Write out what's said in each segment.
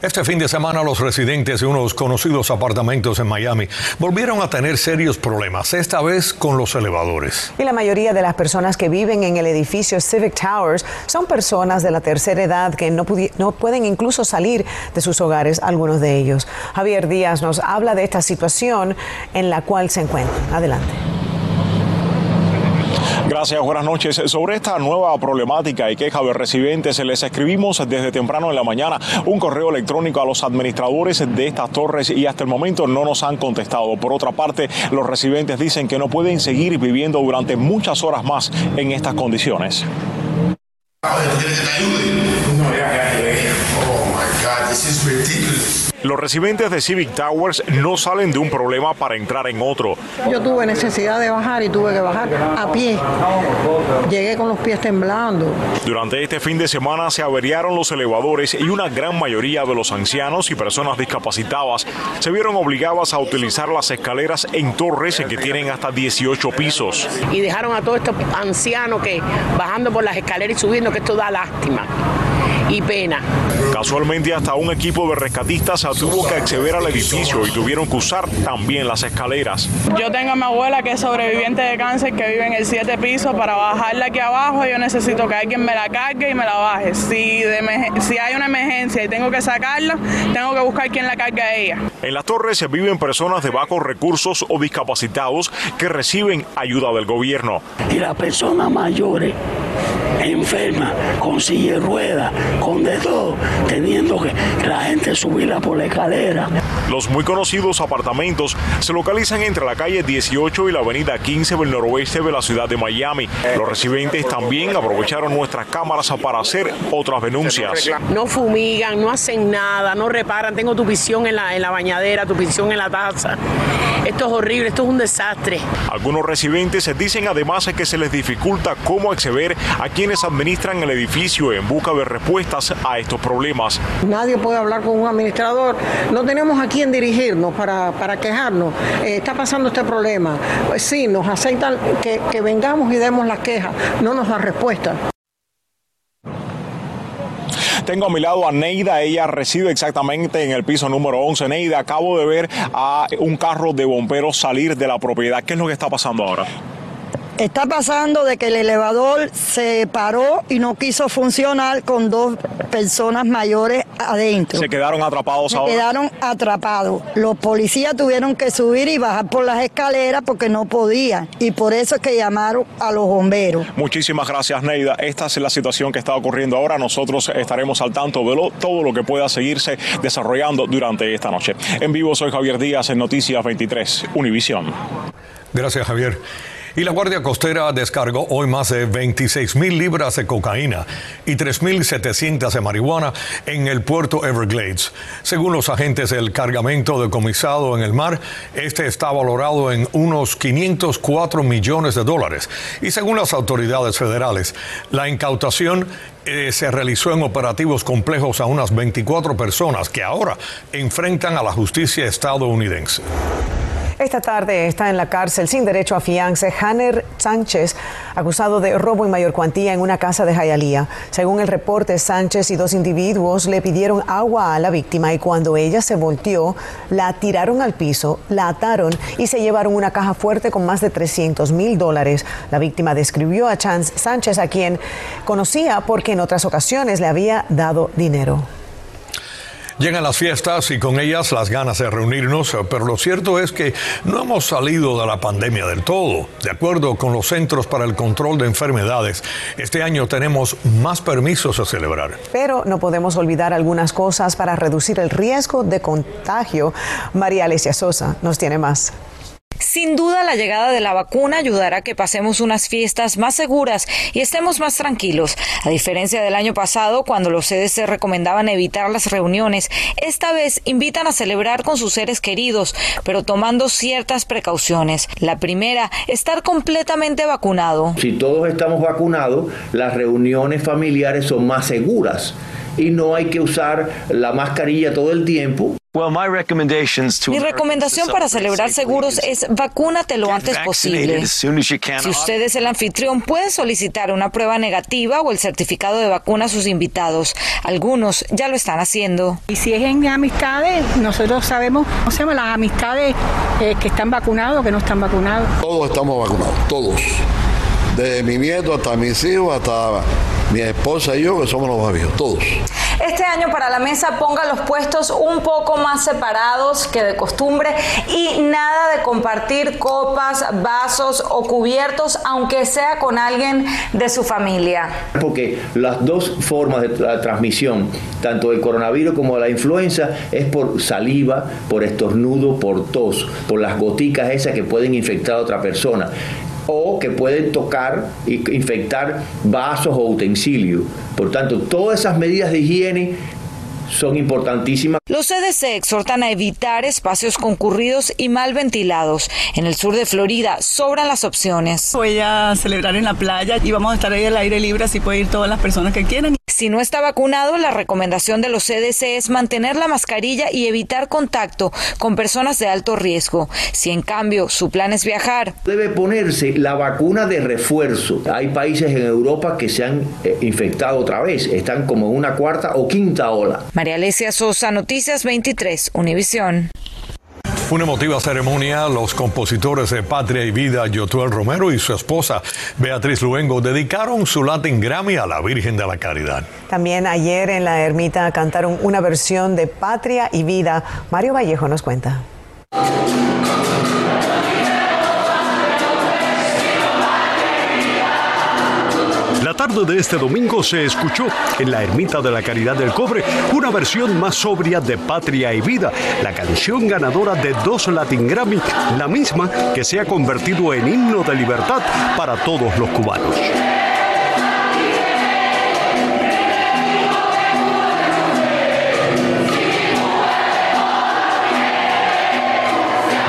Este fin de semana los residentes de unos conocidos apartamentos en Miami volvieron a tener serios problemas, esta vez con los elevadores. Y la mayoría de las personas que viven en el edificio Civic Towers son personas de la tercera edad que no, no pueden incluso salir de sus hogares, algunos de ellos. Javier Díaz nos habla de esta situación en la cual se encuentran. Adelante. Gracias, buenas noches. Sobre esta nueva problemática y queja de residentes, les escribimos desde temprano en la mañana un correo electrónico a los administradores de estas torres y hasta el momento no nos han contestado. Por otra parte, los residentes dicen que no pueden seguir viviendo durante muchas horas más en estas condiciones. Los residentes de Civic Towers no salen de un problema para entrar en otro. Yo tuve necesidad de bajar y tuve que bajar a pie. Llegué con los pies temblando. Durante este fin de semana se averiaron los elevadores y una gran mayoría de los ancianos y personas discapacitadas se vieron obligadas a utilizar las escaleras en torres que tienen hasta 18 pisos. Y dejaron a todos estos ancianos que bajando por las escaleras y subiendo, que esto da lástima y pena. Casualmente hasta un equipo de rescatistas tuvo que acceder al edificio y tuvieron que usar también las escaleras. Yo tengo a mi abuela que es sobreviviente de cáncer que vive en el siete piso. Para bajarla aquí abajo yo necesito que alguien me la cargue y me la baje. Si, si hay una emergencia y tengo que sacarla, tengo que buscar quien la cargue a ella. En las torres se viven personas de bajos recursos o discapacitados que reciben ayuda del gobierno. Y las personas mayores enferma, con silla de ruedas, con de todo, teniendo que la gente subirla por la escalera. Los muy conocidos apartamentos se localizan entre la calle 18 y la avenida 15 del noroeste de la ciudad de Miami. Los residentes también aprovecharon nuestras cámaras para hacer otras denuncias. No fumigan, no hacen nada, no reparan. Tengo tu visión en la, en la bañadera, tu visión en la taza. Esto es horrible, esto es un desastre. Algunos residentes dicen además que se les dificulta cómo acceder a quienes administran el edificio en busca de respuestas a estos problemas. Nadie puede hablar con un administrador. No tenemos a quién dirigirnos para, para quejarnos. Eh, está pasando este problema. Pues sí, nos aceptan que, que vengamos y demos las quejas. No nos da respuesta. Tengo a mi lado a Neida, ella reside exactamente en el piso número 11. Neida, acabo de ver a un carro de bomberos salir de la propiedad. ¿Qué es lo que está pasando ahora? Está pasando de que el elevador se paró y no quiso funcionar con dos personas mayores adentro. Se quedaron atrapados se quedaron atrapados. Los policías tuvieron que subir y bajar por las escaleras porque no podían. Y por eso es que llamaron a los bomberos. Muchísimas gracias, Neida. Esta es la situación que está ocurriendo ahora. Nosotros estaremos al tanto de todo lo que pueda seguirse desarrollando durante esta noche. En vivo soy Javier Díaz en Noticias 23, Univisión. Gracias, Javier. Y la Guardia Costera descargó hoy más de 26 mil libras de cocaína y 3.700 de marihuana en el puerto Everglades. Según los agentes del cargamento decomisado en el mar, este está valorado en unos 504 millones de dólares. Y según las autoridades federales, la incautación eh, se realizó en operativos complejos a unas 24 personas que ahora enfrentan a la justicia estadounidense. Esta tarde está en la cárcel sin derecho a fianza Hanner Sánchez, acusado de robo en mayor cuantía en una casa de Jayalía. Según el reporte, Sánchez y dos individuos le pidieron agua a la víctima y cuando ella se volteó, la tiraron al piso, la ataron y se llevaron una caja fuerte con más de 300 mil dólares. La víctima describió a Chance Sánchez, a quien conocía porque en otras ocasiones le había dado dinero. Llegan las fiestas y con ellas las ganas de reunirnos, pero lo cierto es que no hemos salido de la pandemia del todo. De acuerdo con los Centros para el Control de Enfermedades, este año tenemos más permisos a celebrar. Pero no podemos olvidar algunas cosas para reducir el riesgo de contagio. María Alesia Sosa nos tiene más. Sin duda, la llegada de la vacuna ayudará a que pasemos unas fiestas más seguras y estemos más tranquilos. A diferencia del año pasado, cuando los CDC recomendaban evitar las reuniones, esta vez invitan a celebrar con sus seres queridos, pero tomando ciertas precauciones. La primera, estar completamente vacunado. Si todos estamos vacunados, las reuniones familiares son más seguras y no hay que usar la mascarilla todo el tiempo. Mi recomendación para celebrar seguros es vacúnate lo antes posible. Si usted es el anfitrión, puede solicitar una prueba negativa o el certificado de vacuna a sus invitados. Algunos ya lo están haciendo. Y si es en amistades, nosotros sabemos, ¿cómo se llama? Las amistades eh, que están vacunados o que no están vacunados. Todos estamos vacunados, todos. Desde mi nieto hasta mis hijos, hasta mi esposa y yo, que somos los más todos. Este año para la mesa ponga los puestos un poco más separados que de costumbre y nada de compartir copas, vasos o cubiertos, aunque sea con alguien de su familia. Porque las dos formas de transmisión, tanto del coronavirus como de la influenza, es por saliva, por estornudo, por tos, por las goticas esas que pueden infectar a otra persona o que pueden tocar e infectar vasos o utensilios. Por tanto, todas esas medidas de higiene son importantísimas. Los CDC exhortan a evitar espacios concurridos y mal ventilados. En el sur de Florida sobran las opciones. Voy a celebrar en la playa y vamos a estar ahí al aire libre, así pueden ir todas las personas que quieran. Si no está vacunado, la recomendación de los CDC es mantener la mascarilla y evitar contacto con personas de alto riesgo. Si en cambio su plan es viajar, debe ponerse la vacuna de refuerzo. Hay países en Europa que se han eh, infectado otra vez, están como en una cuarta o quinta ola. María Alesia Sosa, Noticias 23, Univisión. Una emotiva ceremonia, los compositores de Patria y Vida, Yotuel Romero y su esposa Beatriz Luengo, dedicaron su Latin Grammy a la Virgen de la Caridad. También ayer en la ermita cantaron una versión de Patria y Vida. Mario Vallejo nos cuenta. De este domingo se escuchó en la Ermita de la Caridad del Cobre una versión más sobria de Patria y Vida, la canción ganadora de dos Latin Grammy, la misma que se ha convertido en himno de libertad para todos los cubanos.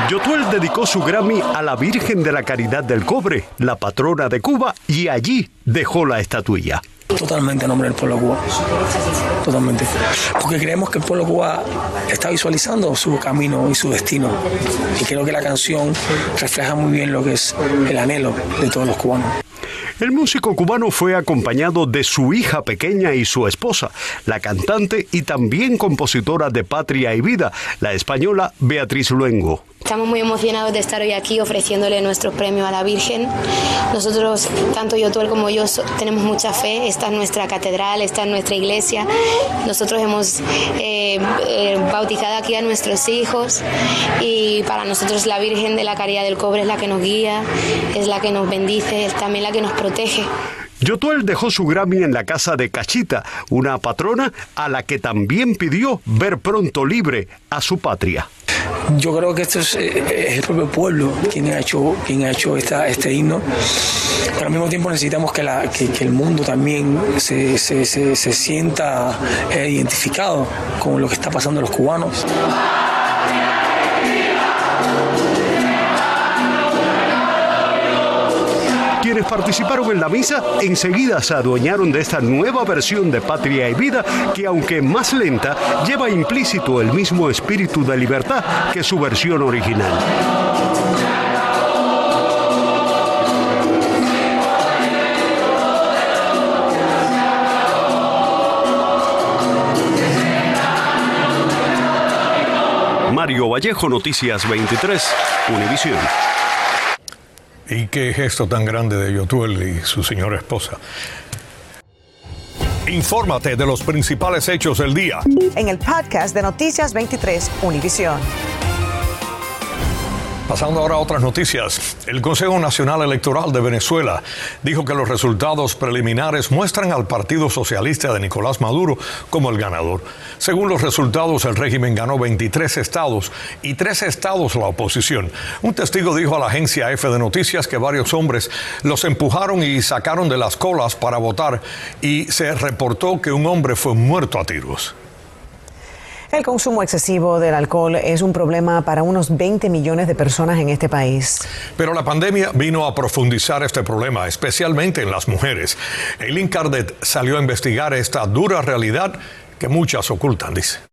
Yotuel dedicó su Grammy a la Virgen de la Caridad del Cobre, la patrona de Cuba, y allí dejó la estatuilla. Totalmente a nombre del pueblo de Cuba. Totalmente. Porque creemos que el pueblo de Cuba está visualizando su camino y su destino. Y creo que la canción refleja muy bien lo que es el anhelo de todos los cubanos. El músico cubano fue acompañado de su hija pequeña y su esposa, la cantante y también compositora de Patria y Vida, la española Beatriz Luengo. Estamos muy emocionados de estar hoy aquí ofreciéndole nuestro premio a la Virgen. Nosotros, tanto yo, tú como yo, tenemos mucha fe. Esta es nuestra catedral, esta es nuestra iglesia. Nosotros hemos eh, eh, bautizado aquí a nuestros hijos y para nosotros la Virgen de la Caridad del Cobre es la que nos guía, es la que nos bendice, es también la que nos protege. Yotuel dejó su Grammy en la casa de Cachita, una patrona a la que también pidió ver pronto libre a su patria. Yo creo que esto es, eh, el propio pueblo quien ha hecho, quien ha hecho esta, este himno, pero al mismo tiempo necesitamos que, la, que, el mundo también se, se, se, sienta eh, identificado con lo que está pasando a los cubanos. Quienes participaron en la misa enseguida se adueñaron de esta nueva versión de Patria y Vida que aunque más lenta lleva implícito el mismo espíritu de libertad que su versión original. Mario Vallejo, Noticias 23, Univisión. Y qué gesto tan grande de Yotuel y su señora esposa. Infórmate de los principales hechos del día. En el podcast de Noticias 23, Univisión. Pasando ahora a otras noticias, el Consejo Nacional Electoral de Venezuela dijo que los resultados preliminares muestran al Partido Socialista de Nicolás Maduro como el ganador. Según los resultados, el régimen ganó 23 estados y tres estados la oposición. Un testigo dijo a la agencia F de Noticias que varios hombres los empujaron y sacaron de las colas para votar y se reportó que un hombre fue muerto a tiros. El consumo excesivo del alcohol es un problema para unos 20 millones de personas en este país. Pero la pandemia vino a profundizar este problema, especialmente en las mujeres. Eileen Cardet salió a investigar esta dura realidad que muchas ocultan, dice.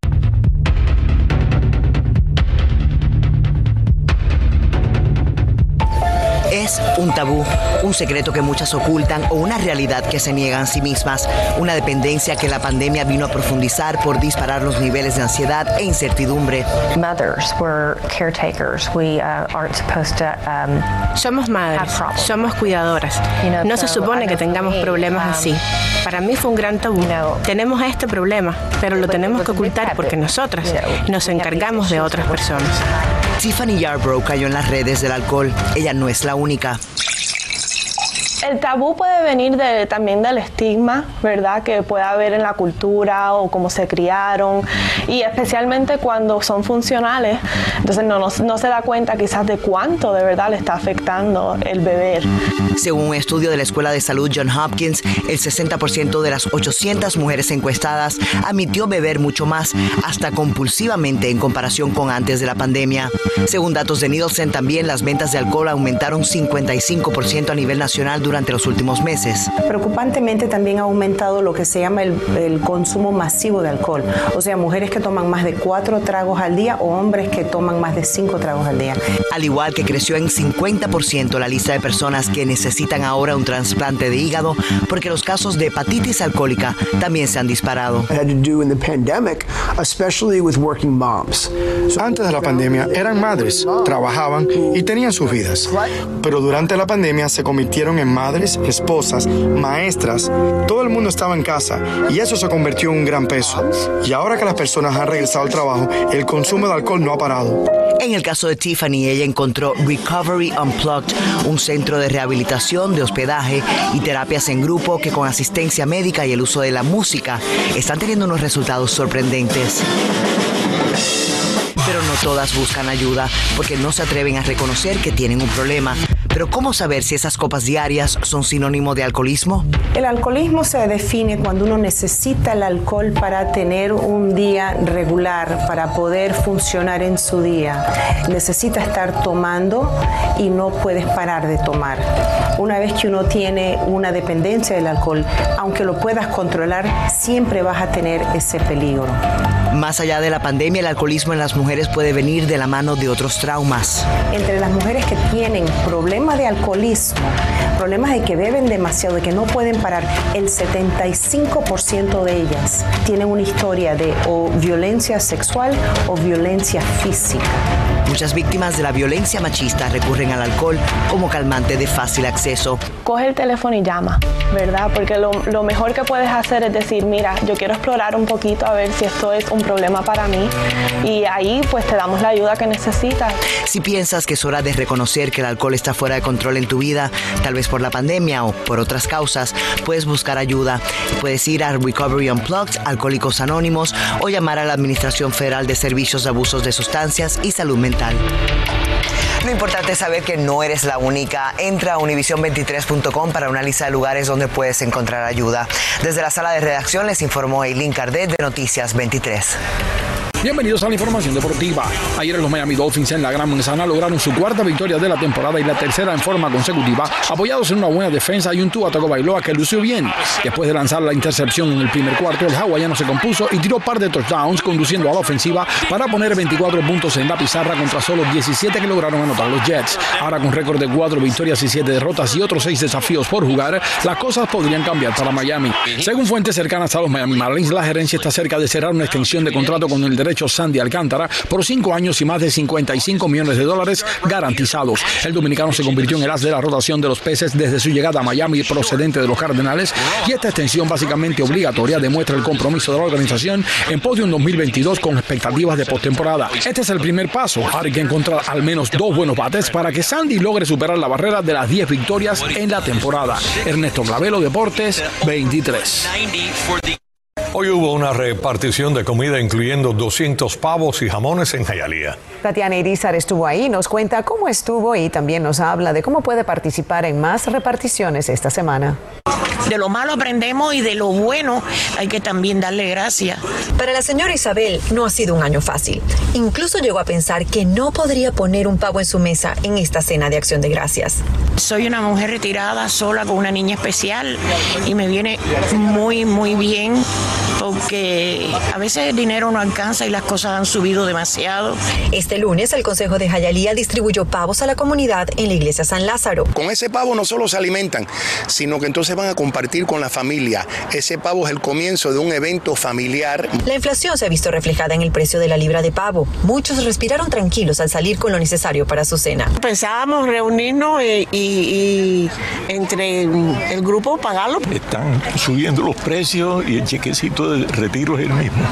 Es un tabú, un secreto que muchas ocultan o una realidad que se niegan a sí mismas, una dependencia que la pandemia vino a profundizar por disparar los niveles de ansiedad e incertidumbre. Mothers, we're caretakers. We uh, aren't supposed to um, somos madres, somos cuidadoras. No se supone que tengamos problemas um, así. Para mí fue un gran tabú. Tenemos este problema, pero lo tenemos que ocultar porque nosotras nos encargamos de otras personas. Tiffany Yarbrough cayó en las redes del alcohol. Ella no es la única. Comunica. El tabú puede venir también del estigma, ¿verdad? Que puede haber en la cultura o cómo se criaron y especialmente cuando son funcionales, entonces no, no, no se da cuenta quizás de cuánto de verdad le está afectando el beber. Según un estudio de la Escuela de Salud John Hopkins, el 60% de las 800 mujeres encuestadas admitió beber mucho más, hasta compulsivamente en comparación con antes de la pandemia. Según datos de Nielsen, también las ventas de alcohol aumentaron 55% a nivel nacional durante los últimos meses. Preocupantemente también ha aumentado lo que se llama el, el, consumo masivo de alcohol, o sea, mujeres que toman más de cuatro tragos al día o hombres que toman más de cinco tragos al día. Al igual que creció en 50% la lista de personas que necesitan ahora un trasplante de hígado porque los casos de hepatitis alcohólica también se han disparado. Antes de la pandemia eran madres, trabajaban y tenían sus vidas, pero durante la pandemia se convirtieron en madres, esposas, maestras, todo el mundo estaba en casa y eso se convirtió en un gran peso. Y ahora que las personas han regresado al trabajo, el consumo de alcohol no ha parado. En el caso de Tiffany, ella encontró Recovery Unplugged, un centro de rehabilitación, de hospedaje y terapias en grupo que con asistencia médica y el uso de la música están teniendo unos resultados sorprendentes. Pero no todas buscan ayuda porque no se atreven a reconocer que tienen un problema. Pero ¿cómo saber si esas copas diarias son sinónimo de alcoholismo? El alcoholismo se define cuando uno necesita el alcohol para tener un día regular, para poder funcionar en su día. Necesita estar tomando y no puedes parar de tomar. Una vez que uno tiene una dependencia del alcohol, aunque lo puedas controlar, siempre vas a tener ese peligro. Más allá de la pandemia, el alcoholismo en las mujeres puede venir de la mano de otros traumas. Entre las mujeres que tienen problemas de alcoholismo, problemas de que beben demasiado, de que no pueden parar, el 75% de ellas tienen una historia de o violencia sexual o violencia física. Muchas víctimas de la violencia machista recurren al alcohol como calmante de fácil acceso. Coge el teléfono y llama, ¿verdad? Porque lo, lo, mejor que puedes hacer es decir, mira, yo quiero explorar un poquito a ver si esto es un problema para mí y ahí pues te damos la ayuda que necesitas. Si piensas que es hora de reconocer que el alcohol está fuera de control en tu vida, tal vez por la pandemia o por otras causas, puedes buscar ayuda. Puedes ir a Recovery Unplugged, Alcohólicos Anónimos o llamar a la Administración Federal de Servicios de Abusos de Sustancias y Salud Mental. Lo importante es saber que no eres la única. Entra a univision23.com para una lista de lugares donde puedes encontrar ayuda. Desde la sala de redacción les informó Eileen Cardet de Noticias 23. Bienvenidos a la información deportiva. Ayer los Miami Dolphins en la Gran Manzana lograron su cuarta victoria de la temporada y la tercera en forma consecutiva, apoyados en una buena defensa y un Tua Tagovailoa que lució bien. Después de lanzar la intercepción en el primer cuarto, el hawaiano se compuso y tiró par de touchdowns, conduciendo a la ofensiva para poner 24 puntos en la pizarra contra solo 17 que lograron anotar los Jets. Ahora con récord de 4 victorias y 7 derrotas y otros 6 desafíos por jugar, las cosas podrían cambiar para Miami. Según fuentes cercanas a los Miami Marlins, la gerencia está cerca de cerrar una extensión de contrato con el derecho Sandy Alcántara por cinco años y más de 55 millones de dólares garantizados. El dominicano se convirtió en el as de la rotación de los peces desde su llegada a Miami procedente de los Cardenales y esta extensión básicamente obligatoria demuestra el compromiso de la organización en Podium 2022 con expectativas de postemporada. Este es el primer paso. Hay que encontrar al menos dos buenos bates para que Sandy logre superar la barrera de las 10 victorias en la temporada. Ernesto Clavelo, Deportes 23. Hoy hubo una repartición de comida incluyendo 200 pavos y jamones en Jayalía. Tatiana Irizar estuvo ahí, nos cuenta cómo estuvo y también nos habla de cómo puede participar en más reparticiones esta semana. De lo malo aprendemos y de lo bueno hay que también darle gracias. Para la señora Isabel no ha sido un año fácil. Incluso llegó a pensar que no podría poner un pavo en su mesa en esta cena de acción de gracias. Soy una mujer retirada, sola con una niña especial y me viene muy, muy bien que a veces el dinero no alcanza y las cosas han subido demasiado. Este lunes el Consejo de Jayalía distribuyó pavos a la comunidad en la iglesia San Lázaro. Con ese pavo no solo se alimentan, sino que entonces van a compartir con la familia. Ese pavo es el comienzo de un evento familiar. La inflación se ha visto reflejada en el precio de la libra de pavo. Muchos respiraron tranquilos al salir con lo necesario para su cena. Pensábamos reunirnos y, y entre el grupo pagarlo. Están subiendo los precios y el chequecito de retiro es el mismo.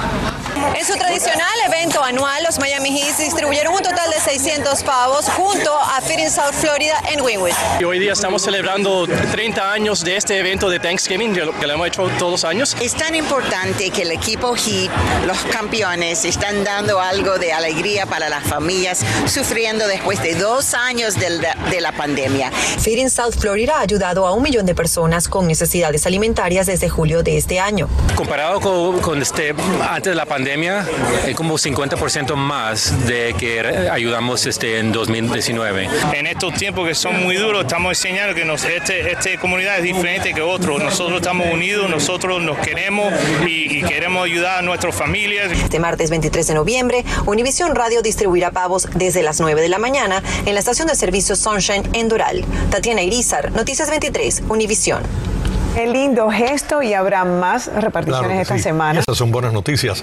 Evento anual, los Miami Heat distribuyeron un total de 600 pavos junto a Feeding South Florida en Wynwood. Y hoy día estamos celebrando 30 años de este evento de Thanksgiving, que lo hemos hecho todos los años. Es tan importante que el equipo Heat, los campeones, están dando algo de alegría para las familias sufriendo después de dos años de la, de la pandemia. Feeding South Florida ha ayudado a un millón de personas con necesidades alimentarias desde julio de este año. Comparado con, con este, antes de la pandemia, es como 50% más de que ayudamos este, en 2019. En estos tiempos que son muy duros, estamos enseñando que nos, este, esta comunidad es diferente que otros. Nosotros estamos unidos, nosotros nos queremos y, y queremos ayudar a nuestras familias. Este martes 23 de noviembre, Univisión Radio distribuirá pavos desde las 9 de la mañana en la estación de servicio Sunshine en Doral. Tatiana Irizar, Noticias 23, Univisión. Qué lindo gesto y habrá más reparticiones Claro esta sí. semana. Esas son buenas noticias.